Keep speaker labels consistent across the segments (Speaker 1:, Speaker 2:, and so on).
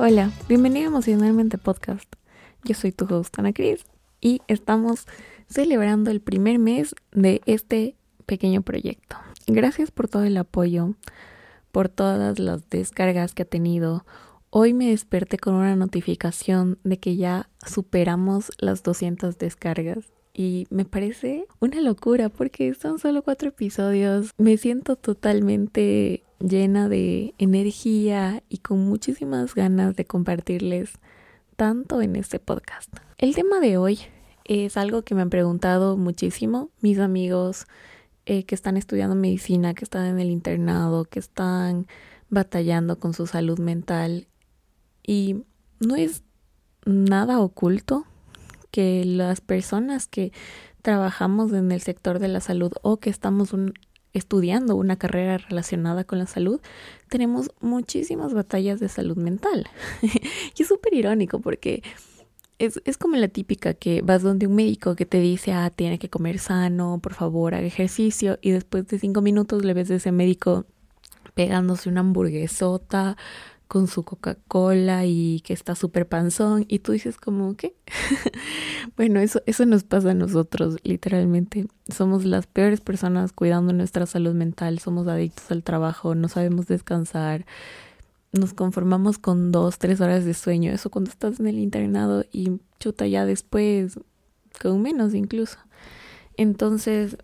Speaker 1: Hola, bienvenido a Emocionalmente Podcast. Yo soy tu host Ana Cris y estamos celebrando el primer mes de este pequeño proyecto. Gracias por todo el apoyo, por todas las descargas que ha tenido. Hoy me desperté con una notificación de que ya superamos las 200 descargas y me parece una locura porque son solo cuatro episodios. Me siento totalmente llena de energía y con muchísimas ganas de compartirles tanto en este podcast. El tema de hoy es algo que me han preguntado muchísimo mis amigos eh, que están estudiando medicina, que están en el internado, que están batallando con su salud mental y no es nada oculto que las personas que trabajamos en el sector de la salud o que estamos estudiando una carrera relacionada con la salud, tenemos muchísimas batallas de salud mental. y es súper irónico porque es, es, como la típica que vas donde un médico que te dice, ah, tiene que comer sano, por favor, haga ejercicio, y después de cinco minutos le ves a ese médico pegándose una hamburguesota, con su Coca-Cola y que está súper panzón y tú dices como, ¿qué? bueno, eso, eso nos pasa a nosotros, literalmente. Somos las peores personas cuidando nuestra salud mental, somos adictos al trabajo, no sabemos descansar, nos conformamos con dos, tres horas de sueño, eso cuando estás en el internado y chuta ya después, con menos incluso. Entonces,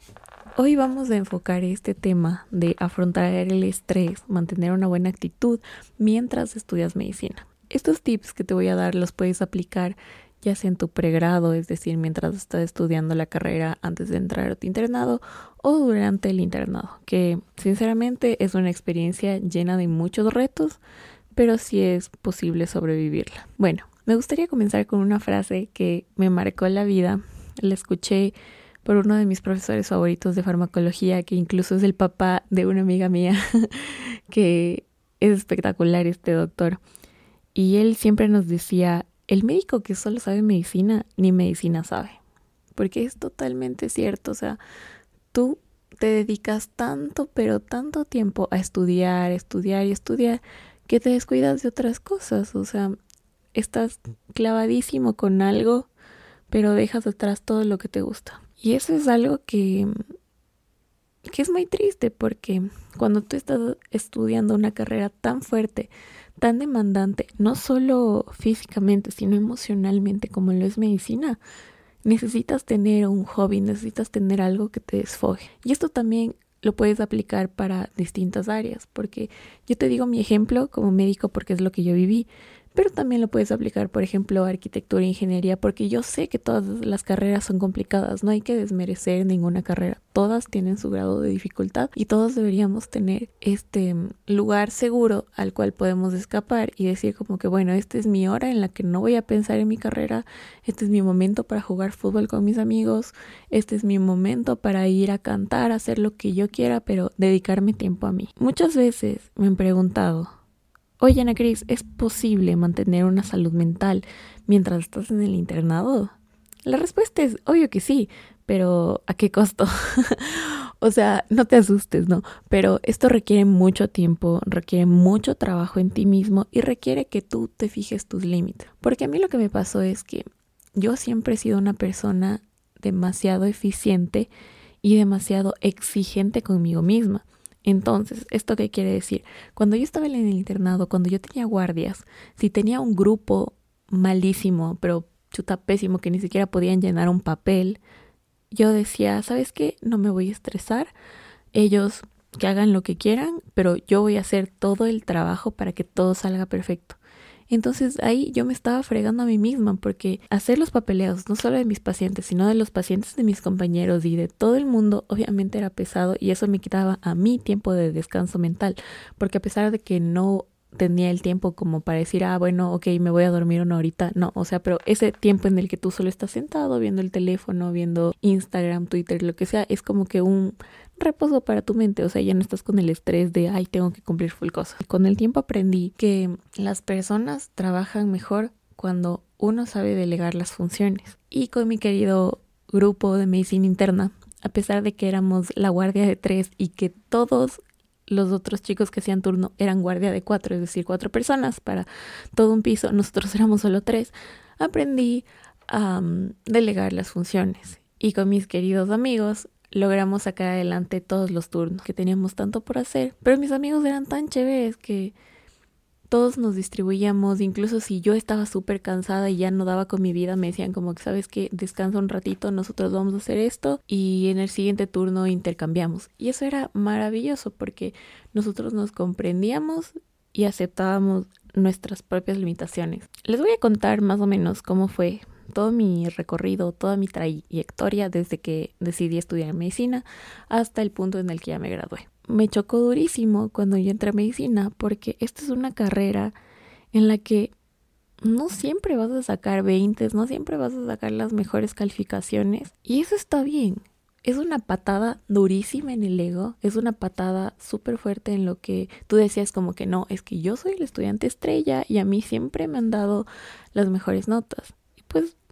Speaker 1: Hoy vamos a enfocar este tema de afrontar el estrés, mantener una buena actitud mientras estudias medicina. Estos tips que te voy a dar los puedes aplicar ya sea en tu pregrado, es decir, mientras estás estudiando la carrera antes de entrar a tu internado o durante el internado, que sinceramente es una experiencia llena de muchos retos, pero sí es posible sobrevivirla. Bueno, me gustaría comenzar con una frase que me marcó la vida. La escuché por uno de mis profesores favoritos de farmacología, que incluso es el papá de una amiga mía, que es espectacular este doctor. Y él siempre nos decía, el médico que solo sabe medicina, ni medicina sabe. Porque es totalmente cierto, o sea, tú te dedicas tanto, pero tanto tiempo a estudiar, estudiar y estudiar, que te descuidas de otras cosas, o sea, estás clavadísimo con algo, pero dejas atrás todo lo que te gusta. Y eso es algo que, que es muy triste porque cuando tú estás estudiando una carrera tan fuerte, tan demandante, no solo físicamente, sino emocionalmente como lo es medicina, necesitas tener un hobby, necesitas tener algo que te desfoje. Y esto también lo puedes aplicar para distintas áreas, porque yo te digo mi ejemplo como médico porque es lo que yo viví pero también lo puedes aplicar, por ejemplo, a arquitectura e ingeniería, porque yo sé que todas las carreras son complicadas, no hay que desmerecer ninguna carrera, todas tienen su grado de dificultad y todos deberíamos tener este lugar seguro al cual podemos escapar y decir como que, bueno, esta es mi hora en la que no voy a pensar en mi carrera, este es mi momento para jugar fútbol con mis amigos, este es mi momento para ir a cantar, hacer lo que yo quiera, pero dedicarme tiempo a mí. Muchas veces me han preguntado, Oye, Ana Cris, ¿es posible mantener una salud mental mientras estás en el internado? La respuesta es obvio que sí, pero ¿a qué costo? o sea, no te asustes, ¿no? Pero esto requiere mucho tiempo, requiere mucho trabajo en ti mismo y requiere que tú te fijes tus límites. Porque a mí lo que me pasó es que yo siempre he sido una persona demasiado eficiente y demasiado exigente conmigo misma. Entonces, ¿esto qué quiere decir? Cuando yo estaba en el internado, cuando yo tenía guardias, si tenía un grupo malísimo, pero chuta pésimo, que ni siquiera podían llenar un papel, yo decía, ¿sabes qué? No me voy a estresar. Ellos que hagan lo que quieran, pero yo voy a hacer todo el trabajo para que todo salga perfecto. Entonces ahí yo me estaba fregando a mí misma porque hacer los papeleos, no solo de mis pacientes, sino de los pacientes de mis compañeros y de todo el mundo, obviamente era pesado y eso me quitaba a mí tiempo de descanso mental, porque a pesar de que no tenía el tiempo como para decir, ah, bueno, ok, me voy a dormir una horita. No, o sea, pero ese tiempo en el que tú solo estás sentado viendo el teléfono, viendo Instagram, Twitter, lo que sea, es como que un reposo para tu mente, o sea, ya no estás con el estrés de, ay, tengo que cumplir full cosa. Con el tiempo aprendí que las personas trabajan mejor cuando uno sabe delegar las funciones. Y con mi querido grupo de medicina interna, a pesar de que éramos la guardia de tres y que todos los otros chicos que hacían turno eran guardia de cuatro, es decir, cuatro personas para todo un piso, nosotros éramos solo tres, aprendí a delegar las funciones y con mis queridos amigos logramos sacar adelante todos los turnos que teníamos tanto por hacer, pero mis amigos eran tan chéveres que todos nos distribuíamos, incluso si yo estaba súper cansada y ya no daba con mi vida, me decían como que sabes que descansa un ratito, nosotros vamos a hacer esto y en el siguiente turno intercambiamos. Y eso era maravilloso porque nosotros nos comprendíamos y aceptábamos nuestras propias limitaciones. Les voy a contar más o menos cómo fue todo mi recorrido, toda mi trayectoria desde que decidí estudiar medicina hasta el punto en el que ya me gradué me chocó durísimo cuando yo entré a medicina porque esta es una carrera en la que no siempre vas a sacar 20, no siempre vas a sacar las mejores calificaciones y eso está bien. Es una patada durísima en el ego, es una patada súper fuerte en lo que tú decías como que no, es que yo soy el estudiante estrella y a mí siempre me han dado las mejores notas.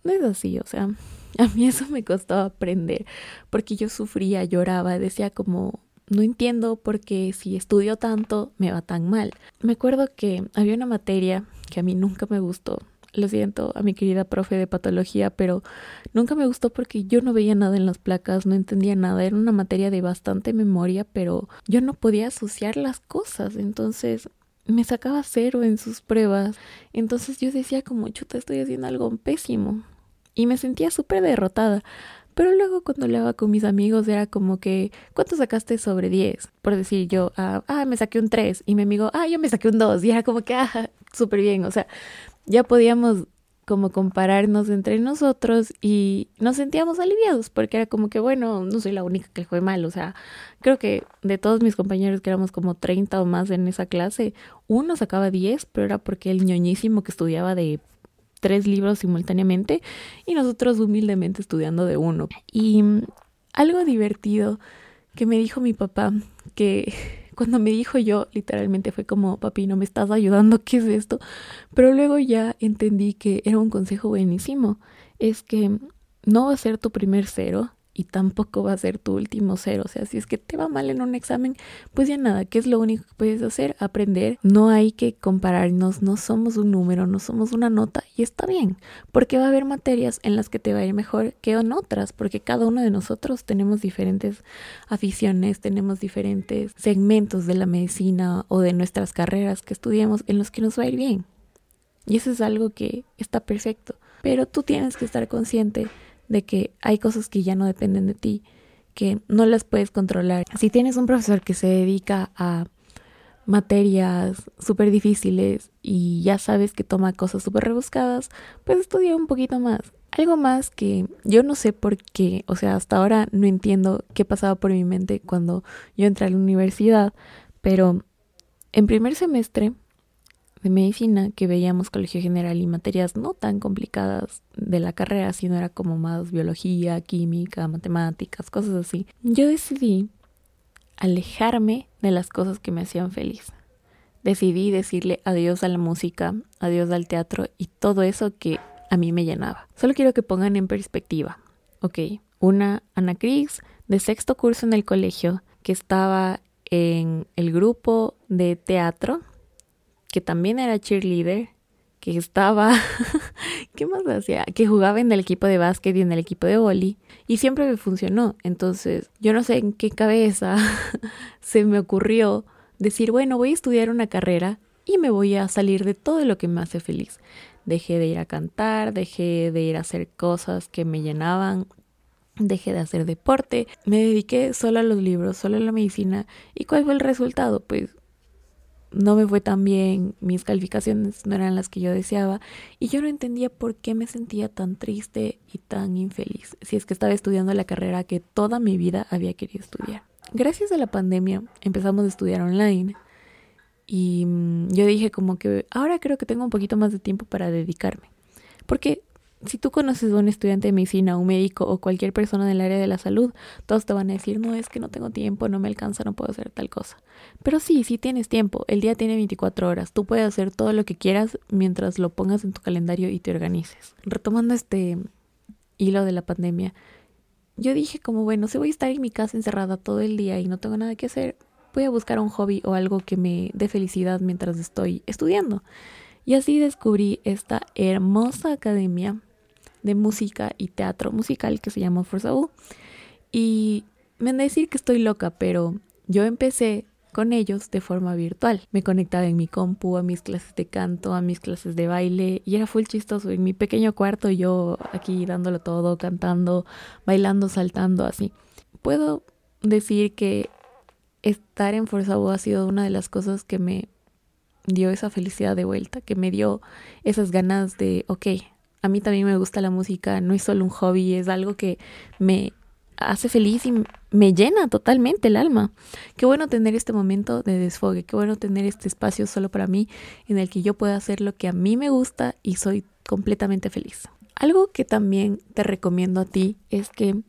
Speaker 1: No es así, o sea, a mí eso me costó aprender porque yo sufría, lloraba, decía como, no entiendo por qué si estudio tanto me va tan mal. Me acuerdo que había una materia que a mí nunca me gustó. Lo siento a mi querida profe de patología, pero nunca me gustó porque yo no veía nada en las placas, no entendía nada. Era una materia de bastante memoria, pero yo no podía asociar las cosas. Entonces me sacaba cero en sus pruebas. Entonces yo decía como chuta, estoy haciendo algo pésimo. Y me sentía súper derrotada. Pero luego cuando hablaba con mis amigos era como que, ¿cuánto sacaste sobre 10? Por decir yo, ah, ah, me saqué un 3 y mi amigo, ah, yo me saqué un 2 y era como que, ah, súper bien, o sea, ya podíamos como compararnos entre nosotros y nos sentíamos aliviados porque era como que, bueno, no soy la única que fue mal, o sea, creo que de todos mis compañeros que éramos como 30 o más en esa clase, uno sacaba 10, pero era porque el ñoñísimo que estudiaba de tres libros simultáneamente y nosotros humildemente estudiando de uno. Y mm, algo divertido que me dijo mi papá, que cuando me dijo yo, literalmente fue como, papi, no me estás ayudando, ¿qué es esto? Pero luego ya entendí que era un consejo buenísimo, es que no va a ser tu primer cero, y tampoco va a ser tu último cero. O sea, si es que te va mal en un examen, pues ya nada, ¿qué es lo único que puedes hacer? Aprender. No hay que compararnos, no somos un número, no somos una nota y está bien, porque va a haber materias en las que te va a ir mejor que en otras, porque cada uno de nosotros tenemos diferentes aficiones, tenemos diferentes segmentos de la medicina o de nuestras carreras que estudiamos en los que nos va a ir bien. Y eso es algo que está perfecto. Pero tú tienes que estar consciente de que hay cosas que ya no dependen de ti, que no las puedes controlar. Si tienes un profesor que se dedica a materias súper difíciles y ya sabes que toma cosas súper rebuscadas, pues estudia un poquito más. Algo más que yo no sé por qué, o sea, hasta ahora no entiendo qué pasaba por mi mente cuando yo entré a la universidad, pero en primer semestre de medicina que veíamos colegio general y materias no tan complicadas de la carrera, sino era como más biología, química, matemáticas, cosas así. Yo decidí alejarme de las cosas que me hacían feliz. Decidí decirle adiós a la música, adiós al teatro y todo eso que a mí me llenaba. Solo quiero que pongan en perspectiva. Ok, una Ana Cris de sexto curso en el colegio que estaba en el grupo de teatro que también era cheerleader, que estaba, ¿qué más hacía? Que jugaba en el equipo de básquet y en el equipo de vóley y siempre me funcionó. Entonces, yo no sé en qué cabeza se me ocurrió decir, bueno, voy a estudiar una carrera y me voy a salir de todo lo que me hace feliz. Dejé de ir a cantar, dejé de ir a hacer cosas que me llenaban, dejé de hacer deporte, me dediqué solo a los libros, solo a la medicina. ¿Y cuál fue el resultado? Pues no me fue tan bien, mis calificaciones no eran las que yo deseaba y yo no entendía por qué me sentía tan triste y tan infeliz si es que estaba estudiando la carrera que toda mi vida había querido estudiar. Gracias a la pandemia empezamos a estudiar online y mm, yo dije como que ahora creo que tengo un poquito más de tiempo para dedicarme. Porque si tú conoces a un estudiante de medicina, un médico o cualquier persona del área de la salud, todos te van a decir, no, es que no tengo tiempo, no me alcanza, no puedo hacer tal cosa. Pero sí, sí tienes tiempo, el día tiene 24 horas, tú puedes hacer todo lo que quieras mientras lo pongas en tu calendario y te organices. Retomando este hilo de la pandemia, yo dije como, bueno, si voy a estar en mi casa encerrada todo el día y no tengo nada que hacer, voy a buscar un hobby o algo que me dé felicidad mientras estoy estudiando. Y así descubrí esta hermosa academia de música y teatro musical que se llama Forza U. Y me han de decir que estoy loca, pero yo empecé con ellos de forma virtual. Me conectaba en mi compu a mis clases de canto, a mis clases de baile y era full chistoso. En mi pequeño cuarto yo aquí dándolo todo, cantando, bailando, saltando, así. Puedo decir que estar en Forza U ha sido una de las cosas que me dio esa felicidad de vuelta, que me dio esas ganas de, ok, a mí también me gusta la música, no es solo un hobby, es algo que me hace feliz y me llena totalmente el alma. Qué bueno tener este momento de desfogue, qué bueno tener este espacio solo para mí en el que yo pueda hacer lo que a mí me gusta y soy completamente feliz. Algo que también te recomiendo a ti es que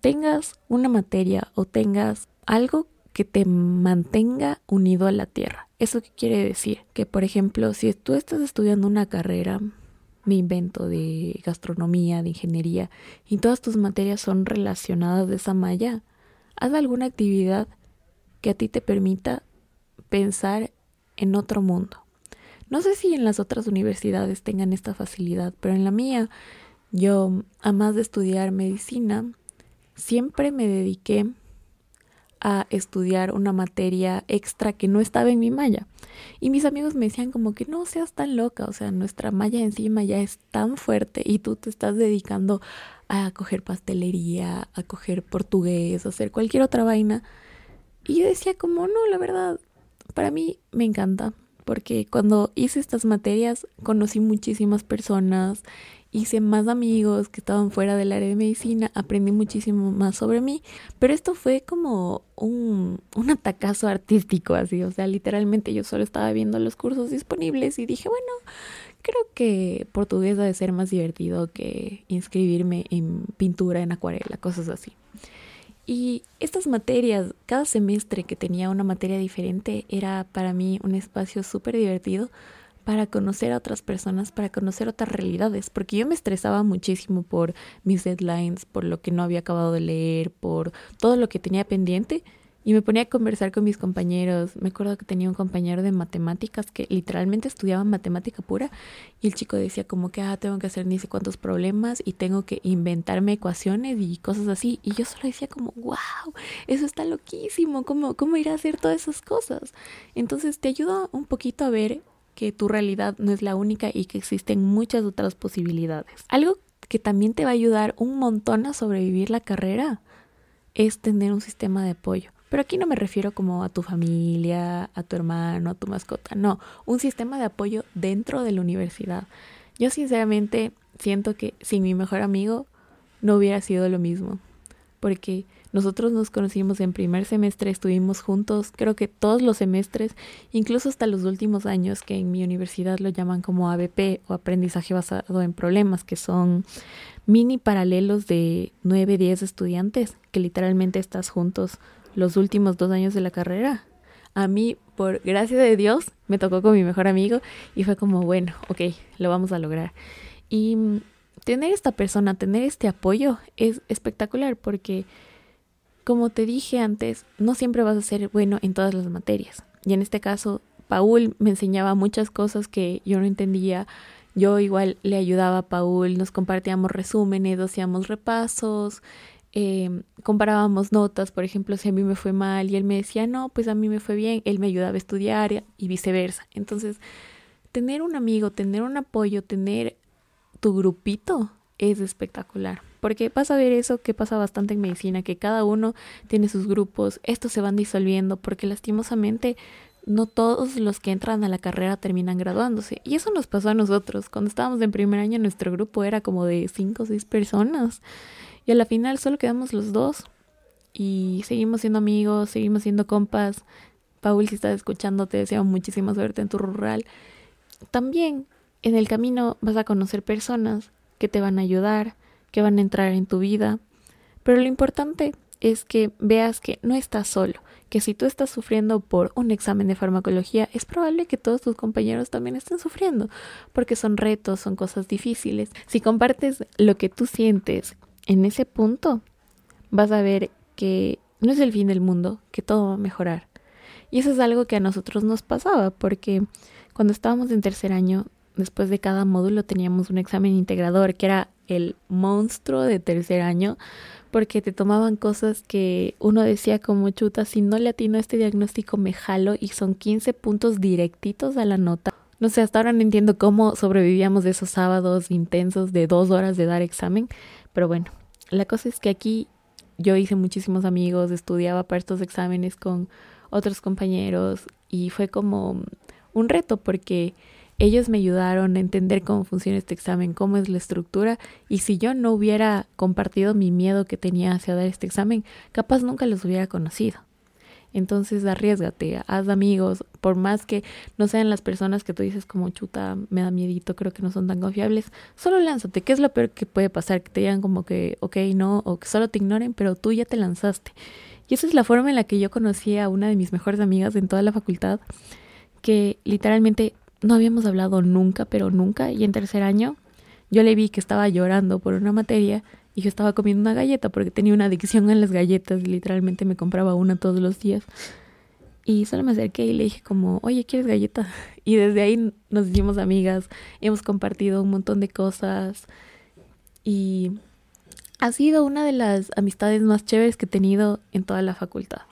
Speaker 1: tengas una materia o tengas algo que te mantenga unido a la tierra. ¿Eso qué quiere decir? Que por ejemplo, si tú estás estudiando una carrera, me invento de gastronomía, de ingeniería, y todas tus materias son relacionadas de esa malla, haz alguna actividad que a ti te permita pensar en otro mundo. No sé si en las otras universidades tengan esta facilidad, pero en la mía, yo, a más de estudiar medicina, siempre me dediqué a estudiar una materia extra que no estaba en mi malla. Y mis amigos me decían como que no seas tan loca, o sea, nuestra malla encima ya es tan fuerte y tú te estás dedicando a coger pastelería, a coger portugués, a hacer cualquier otra vaina. Y yo decía como no, la verdad, para mí me encanta, porque cuando hice estas materias conocí muchísimas personas hice más amigos que estaban fuera del área de medicina, aprendí muchísimo más sobre mí, pero esto fue como un, un atacazo artístico, así, o sea, literalmente yo solo estaba viendo los cursos disponibles y dije, bueno, creo que portugués debe ser más divertido que inscribirme en pintura, en acuarela, cosas así. Y estas materias, cada semestre que tenía una materia diferente, era para mí un espacio súper divertido para conocer a otras personas, para conocer otras realidades, porque yo me estresaba muchísimo por mis deadlines, por lo que no había acabado de leer, por todo lo que tenía pendiente y me ponía a conversar con mis compañeros. Me acuerdo que tenía un compañero de matemáticas que literalmente estudiaba matemática pura y el chico decía como que, ah, tengo que hacer ni sé cuántos problemas y tengo que inventarme ecuaciones y cosas así. Y yo solo decía como, wow, eso está loquísimo, ¿cómo, cómo ir a hacer todas esas cosas? Entonces te ayuda un poquito a ver que tu realidad no es la única y que existen muchas otras posibilidades. Algo que también te va a ayudar un montón a sobrevivir la carrera es tener un sistema de apoyo. Pero aquí no me refiero como a tu familia, a tu hermano, a tu mascota, no, un sistema de apoyo dentro de la universidad. Yo sinceramente siento que sin mi mejor amigo no hubiera sido lo mismo, porque nosotros nos conocimos en primer semestre, estuvimos juntos, creo que todos los semestres, incluso hasta los últimos años, que en mi universidad lo llaman como ABP o aprendizaje basado en problemas, que son mini paralelos de 9, 10 estudiantes, que literalmente estás juntos los últimos dos años de la carrera. A mí, por gracia de Dios, me tocó con mi mejor amigo y fue como, bueno, ok, lo vamos a lograr. Y tener esta persona, tener este apoyo es espectacular porque como te dije antes, no siempre vas a ser bueno en todas las materias. Y en este caso, Paul me enseñaba muchas cosas que yo no entendía. Yo igual le ayudaba a Paul, nos compartíamos resúmenes, hacíamos repasos, eh, comparábamos notas, por ejemplo, si a mí me fue mal y él me decía, no, pues a mí me fue bien, él me ayudaba a estudiar y viceversa. Entonces, tener un amigo, tener un apoyo, tener tu grupito es espectacular. Porque pasa a ver eso que pasa bastante en medicina, que cada uno tiene sus grupos, estos se van disolviendo porque lastimosamente no todos los que entran a la carrera terminan graduándose. Y eso nos pasó a nosotros. Cuando estábamos en primer año, nuestro grupo era como de cinco o seis personas. Y a la final solo quedamos los dos. Y seguimos siendo amigos, seguimos siendo compas. Paul, si estás escuchando, te deseo muchísima suerte en tu rural. También en el camino vas a conocer personas que te van a ayudar, que van a entrar en tu vida. Pero lo importante es que veas que no estás solo, que si tú estás sufriendo por un examen de farmacología, es probable que todos tus compañeros también estén sufriendo, porque son retos, son cosas difíciles. Si compartes lo que tú sientes en ese punto, vas a ver que no es el fin del mundo, que todo va a mejorar. Y eso es algo que a nosotros nos pasaba, porque cuando estábamos en tercer año, después de cada módulo teníamos un examen integrador, que era el monstruo de tercer año, porque te tomaban cosas que uno decía como chuta, si no le atino este diagnóstico me jalo y son 15 puntos directitos a la nota. No sé, hasta ahora no entiendo cómo sobrevivíamos de esos sábados intensos de dos horas de dar examen, pero bueno, la cosa es que aquí yo hice muchísimos amigos, estudiaba para estos exámenes con otros compañeros y fue como un reto porque ellos me ayudaron a entender cómo funciona este examen, cómo es la estructura y si yo no hubiera compartido mi miedo que tenía hacia dar este examen, capaz nunca los hubiera conocido. Entonces arriesgate, haz amigos, por más que no sean las personas que tú dices como chuta, me da miedito, creo que no son tan confiables, solo lánzate, ¿qué es lo peor que puede pasar? Que te digan como que ok, no, o que solo te ignoren, pero tú ya te lanzaste. Y esa es la forma en la que yo conocí a una de mis mejores amigas en toda la facultad, que literalmente no habíamos hablado nunca, pero nunca, y en tercer año yo le vi que estaba llorando por una materia y yo estaba comiendo una galleta porque tenía una adicción a las galletas, literalmente me compraba una todos los días. Y solo me acerqué y le dije como, oye, ¿quieres galleta? Y desde ahí nos hicimos amigas, hemos compartido un montón de cosas y ha sido una de las amistades más chéveres que he tenido en toda la facultad.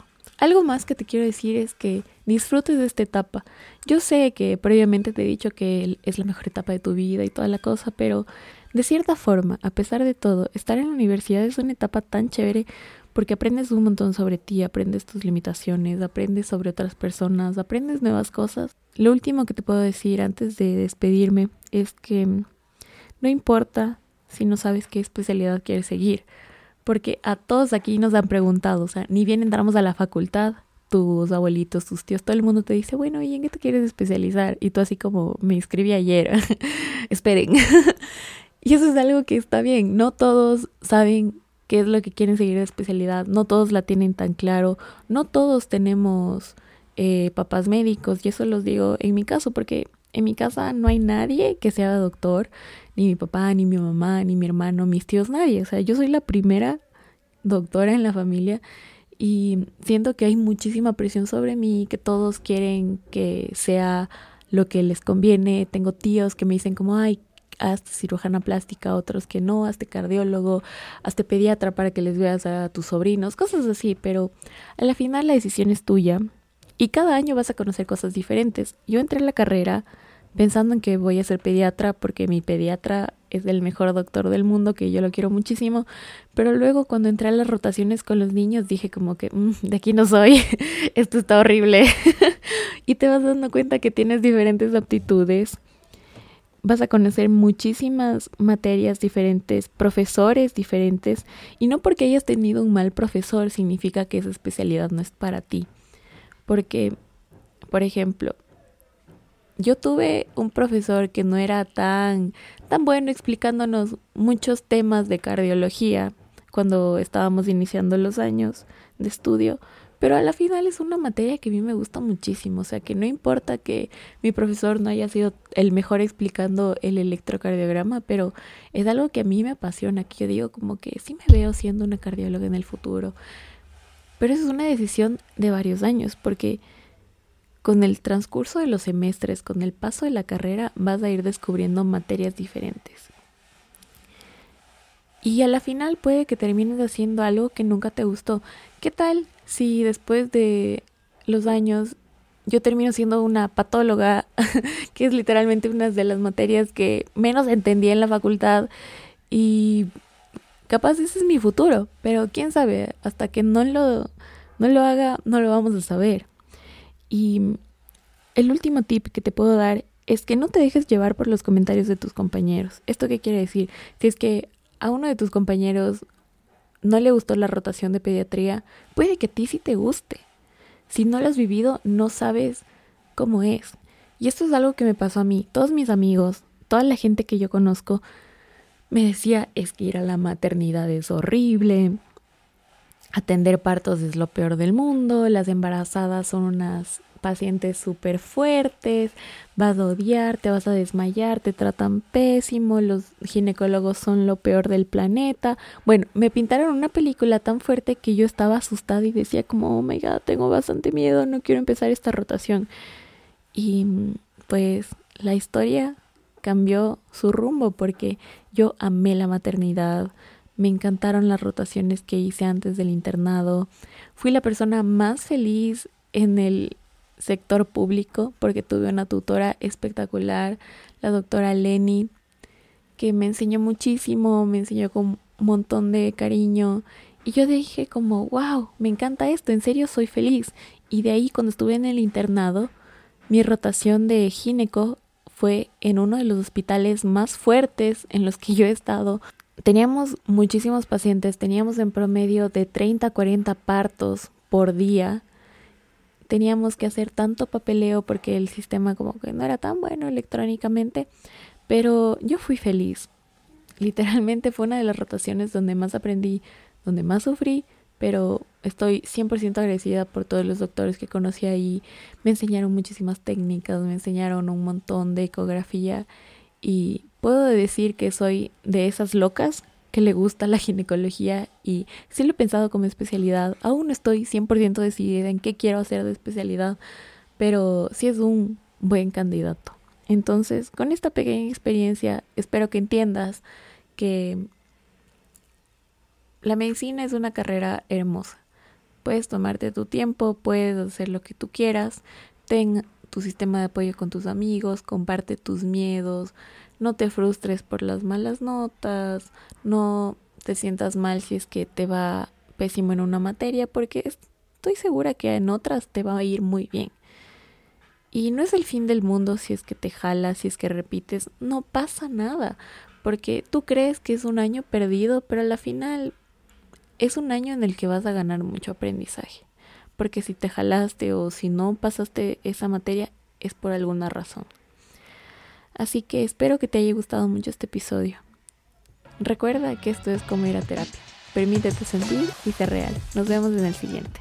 Speaker 1: Algo más que te quiero decir es que disfrutes de esta etapa. Yo sé que previamente te he dicho que es la mejor etapa de tu vida y toda la cosa, pero de cierta forma, a pesar de todo, estar en la universidad es una etapa tan chévere porque aprendes un montón sobre ti, aprendes tus limitaciones, aprendes sobre otras personas, aprendes nuevas cosas. Lo último que te puedo decir antes de despedirme es que no importa si no sabes qué especialidad quieres seguir. Porque a todos aquí nos han preguntado, o sea, ni bien entramos a la facultad, tus abuelitos, tus tíos, todo el mundo te dice, bueno, ¿y en qué te quieres especializar? Y tú así como, me inscribí ayer, esperen. y eso es algo que está bien, no todos saben qué es lo que quieren seguir de especialidad, no todos la tienen tan claro, no todos tenemos eh, papás médicos, y eso los digo en mi caso, porque en mi casa no hay nadie que sea doctor, ni mi papá, ni mi mamá, ni mi hermano, mis tíos, nadie. O sea, yo soy la primera doctora en la familia y siento que hay muchísima presión sobre mí, que todos quieren que sea lo que les conviene. Tengo tíos que me dicen como, ay, hazte cirujana plástica, otros que no, hazte cardiólogo, hazte pediatra para que les veas a tus sobrinos, cosas así, pero a la final la decisión es tuya y cada año vas a conocer cosas diferentes. Yo entré en la carrera pensando en que voy a ser pediatra porque mi pediatra es el mejor doctor del mundo, que yo lo quiero muchísimo, pero luego cuando entré a las rotaciones con los niños dije como que mm, de aquí no soy, esto está horrible. y te vas dando cuenta que tienes diferentes aptitudes, vas a conocer muchísimas materias diferentes, profesores diferentes, y no porque hayas tenido un mal profesor significa que esa especialidad no es para ti. Porque, por ejemplo, yo tuve un profesor que no era tan, tan bueno explicándonos muchos temas de cardiología cuando estábamos iniciando los años de estudio, pero a la final es una materia que a mí me gusta muchísimo, o sea que no importa que mi profesor no haya sido el mejor explicando el electrocardiograma, pero es algo que a mí me apasiona, que yo digo como que sí me veo siendo una cardióloga en el futuro, pero eso es una decisión de varios años, porque con el transcurso de los semestres, con el paso de la carrera, vas a ir descubriendo materias diferentes. Y a la final puede que termines haciendo algo que nunca te gustó. ¿Qué tal si después de los años yo termino siendo una patóloga, que es literalmente una de las materias que menos entendí en la facultad y Capaz ese es mi futuro, pero quién sabe, hasta que no lo, no lo haga, no lo vamos a saber. Y el último tip que te puedo dar es que no te dejes llevar por los comentarios de tus compañeros. ¿Esto qué quiere decir? Si es que a uno de tus compañeros no le gustó la rotación de pediatría, puede que a ti sí te guste. Si no lo has vivido, no sabes cómo es. Y esto es algo que me pasó a mí. Todos mis amigos, toda la gente que yo conozco, me decía, es que ir a la maternidad es horrible, atender partos es lo peor del mundo, las embarazadas son unas pacientes súper fuertes, vas a odiar, te vas a desmayar, te tratan pésimo, los ginecólogos son lo peor del planeta. Bueno, me pintaron una película tan fuerte que yo estaba asustada y decía como, oh my god, tengo bastante miedo, no quiero empezar esta rotación. Y pues la historia cambió su rumbo porque yo amé la maternidad, me encantaron las rotaciones que hice antes del internado, fui la persona más feliz en el sector público porque tuve una tutora espectacular, la doctora Lenny, que me enseñó muchísimo, me enseñó con un montón de cariño y yo dije como, wow, me encanta esto, en serio soy feliz. Y de ahí cuando estuve en el internado, mi rotación de gineco fue en uno de los hospitales más fuertes en los que yo he estado. Teníamos muchísimos pacientes, teníamos en promedio de 30 a 40 partos por día teníamos que hacer tanto papeleo porque el sistema como que no era tan bueno electrónicamente, pero yo fui feliz. Literalmente fue una de las rotaciones donde más aprendí, donde más sufrí, pero estoy 100% agradecida por todos los doctores que conocí ahí. Me enseñaron muchísimas técnicas, me enseñaron un montón de ecografía y puedo decir que soy de esas locas que le gusta la ginecología y sí lo he pensado como especialidad. Aún no estoy 100% decidida en qué quiero hacer de especialidad, pero sí es un buen candidato. Entonces, con esta pequeña experiencia, espero que entiendas que la medicina es una carrera hermosa. Puedes tomarte tu tiempo, puedes hacer lo que tú quieras, ten tu sistema de apoyo con tus amigos, comparte tus miedos, no te frustres por las malas notas, no te sientas mal si es que te va pésimo en una materia, porque estoy segura que en otras te va a ir muy bien. Y no es el fin del mundo si es que te jalas, si es que repites, no pasa nada, porque tú crees que es un año perdido, pero a la final es un año en el que vas a ganar mucho aprendizaje, porque si te jalaste o si no pasaste esa materia es por alguna razón. Así que espero que te haya gustado mucho este episodio. Recuerda que esto es como ir a terapia. Permítete sentir y ser real. Nos vemos en el siguiente.